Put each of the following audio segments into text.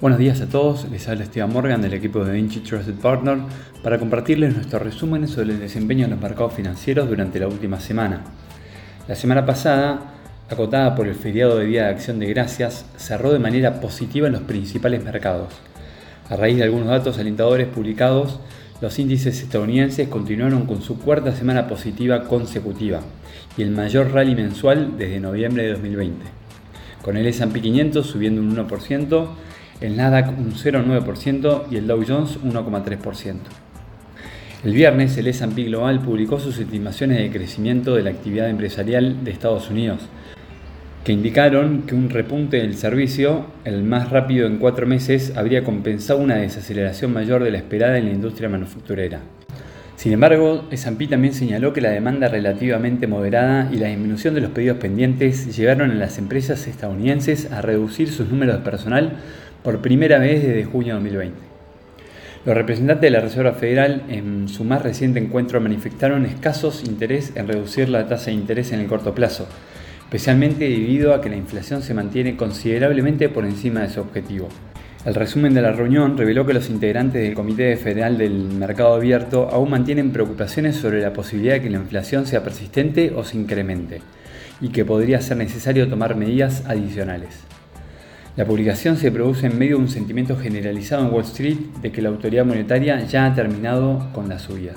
Buenos días a todos, les habla Esteban Morgan del equipo de Vinci Trusted Partner para compartirles nuestros resúmenes sobre el desempeño en los mercados financieros durante la última semana. La semana pasada, acotada por el feriado de Día de Acción de Gracias, cerró de manera positiva en los principales mercados. A raíz de algunos datos alentadores publicados, los índices estadounidenses continuaron con su cuarta semana positiva consecutiva y el mayor rally mensual desde noviembre de 2020, con el S&P 500 subiendo un 1%, el Nasdaq un 0,9% y el Dow Jones 1,3%. El viernes el S&P Global publicó sus estimaciones de crecimiento de la actividad empresarial de Estados Unidos, que indicaron que un repunte del servicio, el más rápido en cuatro meses, habría compensado una desaceleración mayor de la esperada en la industria manufacturera. Sin embargo, S&P también señaló que la demanda relativamente moderada y la disminución de los pedidos pendientes llevaron a las empresas estadounidenses a reducir sus números de personal por primera vez desde junio de 2020. Los representantes de la Reserva Federal en su más reciente encuentro manifestaron escasos interés en reducir la tasa de interés en el corto plazo, especialmente debido a que la inflación se mantiene considerablemente por encima de su objetivo. El resumen de la reunión reveló que los integrantes del Comité Federal del Mercado Abierto aún mantienen preocupaciones sobre la posibilidad de que la inflación sea persistente o se incremente, y que podría ser necesario tomar medidas adicionales. La publicación se produce en medio de un sentimiento generalizado en Wall Street de que la autoridad monetaria ya ha terminado con las subidas.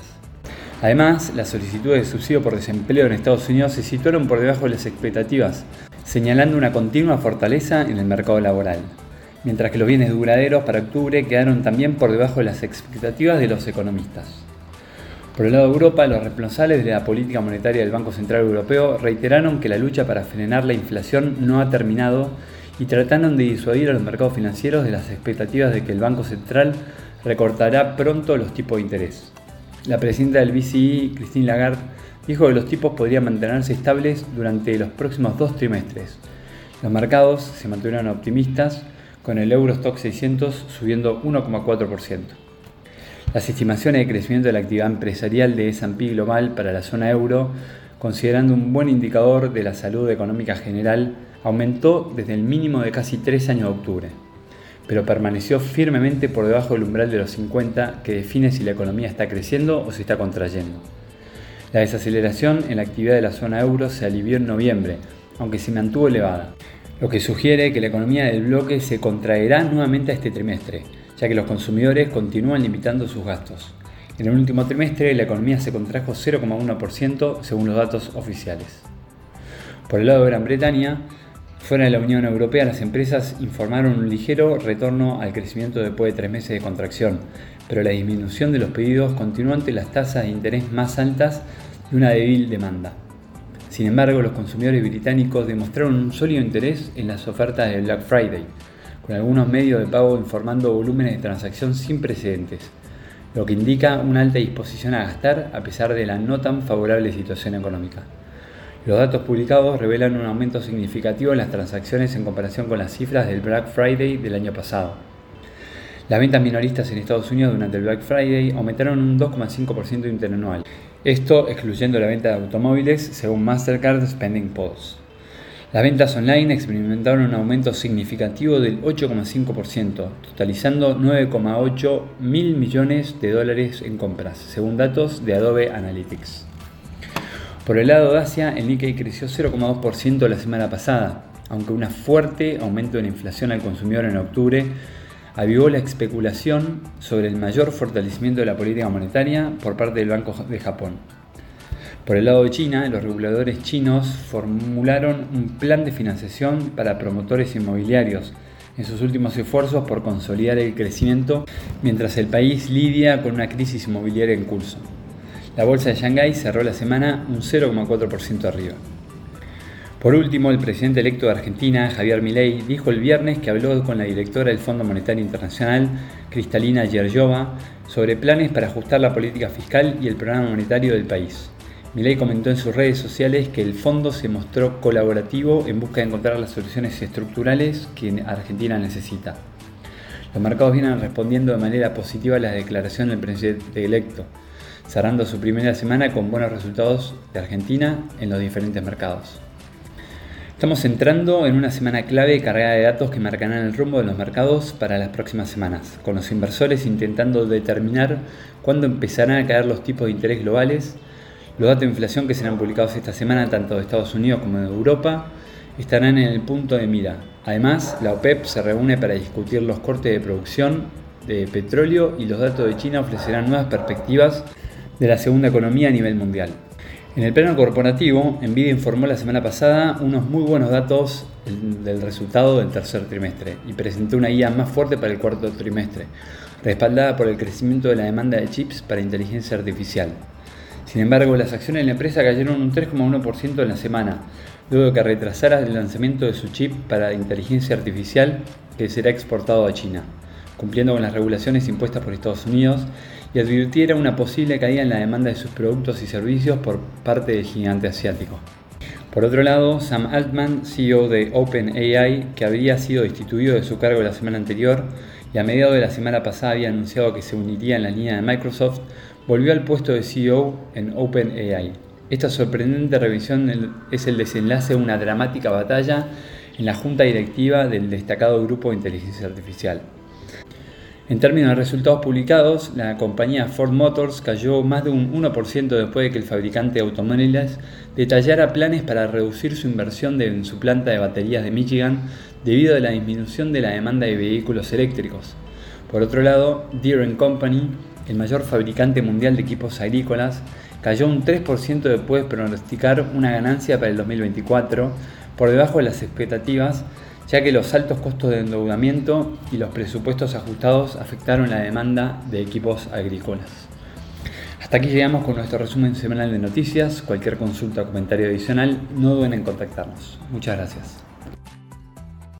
Además, las solicitudes de subsidio por desempleo en Estados Unidos se situaron por debajo de las expectativas, señalando una continua fortaleza en el mercado laboral, mientras que los bienes duraderos para octubre quedaron también por debajo de las expectativas de los economistas. Por el lado de Europa, los responsables de la política monetaria del Banco Central Europeo reiteraron que la lucha para frenar la inflación no ha terminado y trataron de disuadir a los mercados financieros de las expectativas de que el Banco Central recortará pronto los tipos de interés. La presidenta del BCE, Christine Lagarde, dijo que los tipos podrían mantenerse estables durante los próximos dos trimestres. Los mercados se mantuvieron optimistas, con el Eurostock 600 subiendo 1,4%. Las estimaciones de crecimiento de la actividad empresarial de S&P Global para la zona euro, considerando un buen indicador de la salud económica general, aumentó desde el mínimo de casi tres años de octubre, pero permaneció firmemente por debajo del umbral de los 50 que define si la economía está creciendo o se está contrayendo. La desaceleración en la actividad de la zona euro se alivió en noviembre, aunque se mantuvo elevada, lo que sugiere que la economía del bloque se contraerá nuevamente a este trimestre, ya que los consumidores continúan limitando sus gastos. En el último trimestre la economía se contrajo 0,1% según los datos oficiales. Por el lado de Gran Bretaña, Fuera de la Unión Europea, las empresas informaron un ligero retorno al crecimiento después de tres meses de contracción, pero la disminución de los pedidos continuó ante las tasas de interés más altas y una débil demanda. Sin embargo, los consumidores británicos demostraron un sólido interés en las ofertas de Black Friday, con algunos medios de pago informando volúmenes de transacción sin precedentes, lo que indica una alta disposición a gastar a pesar de la no tan favorable situación económica. Los datos publicados revelan un aumento significativo en las transacciones en comparación con las cifras del Black Friday del año pasado. Las ventas minoristas en Estados Unidos durante el Black Friday aumentaron un 2,5% interanual, esto excluyendo la venta de automóviles según Mastercard Spending Pulse. Las ventas online experimentaron un aumento significativo del 8,5%, totalizando 9,8 mil millones de dólares en compras, según datos de Adobe Analytics. Por el lado de Asia, el Nikkei creció 0,2% la semana pasada, aunque un fuerte aumento de la inflación al consumidor en octubre avivó la especulación sobre el mayor fortalecimiento de la política monetaria por parte del Banco de Japón. Por el lado de China, los reguladores chinos formularon un plan de financiación para promotores inmobiliarios en sus últimos esfuerzos por consolidar el crecimiento mientras el país lidia con una crisis inmobiliaria en curso. La bolsa de Shanghái cerró la semana un 0,4% arriba. Por último, el presidente electo de Argentina, Javier Milei, dijo el viernes que habló con la directora del Fondo Monetario Internacional, Cristalina Georgiova, sobre planes para ajustar la política fiscal y el programa monetario del país. Milei comentó en sus redes sociales que el fondo se mostró colaborativo en busca de encontrar las soluciones estructurales que Argentina necesita. Los mercados vienen respondiendo de manera positiva a la declaración del presidente electo cerrando su primera semana con buenos resultados de Argentina en los diferentes mercados. Estamos entrando en una semana clave cargada de datos que marcarán el rumbo de los mercados para las próximas semanas, con los inversores intentando determinar cuándo empezarán a caer los tipos de interés globales. Los datos de inflación que serán publicados esta semana tanto de Estados Unidos como de Europa estarán en el punto de mira. Además, la OPEP se reúne para discutir los cortes de producción de petróleo y los datos de China ofrecerán nuevas perspectivas de la segunda economía a nivel mundial. En el plano corporativo, Nvidia informó la semana pasada unos muy buenos datos del resultado del tercer trimestre y presentó una guía más fuerte para el cuarto trimestre, respaldada por el crecimiento de la demanda de chips para inteligencia artificial. Sin embargo, las acciones de la empresa cayeron un 3,1% en la semana, luego de que retrasara el lanzamiento de su chip para inteligencia artificial que será exportado a China, cumpliendo con las regulaciones impuestas por Estados Unidos y advirtiera una posible caída en la demanda de sus productos y servicios por parte del gigante asiático. Por otro lado, Sam Altman, CEO de OpenAI, que había sido destituido de su cargo la semana anterior y a mediados de la semana pasada había anunciado que se uniría en la línea de Microsoft, volvió al puesto de CEO en OpenAI. Esta sorprendente revisión es el desenlace de una dramática batalla en la junta directiva del destacado grupo de inteligencia artificial. En términos de resultados publicados, la compañía Ford Motors cayó más de un 1% después de que el fabricante de automóviles detallara planes para reducir su inversión en su planta de baterías de Michigan debido a la disminución de la demanda de vehículos eléctricos. Por otro lado, Deere Company, el mayor fabricante mundial de equipos agrícolas, cayó un 3% después de pronosticar una ganancia para el 2024 por debajo de las expectativas ya que los altos costos de endeudamiento y los presupuestos ajustados afectaron la demanda de equipos agrícolas. Hasta aquí llegamos con nuestro resumen semanal de noticias. Cualquier consulta o comentario adicional, no duden en contactarnos. Muchas gracias.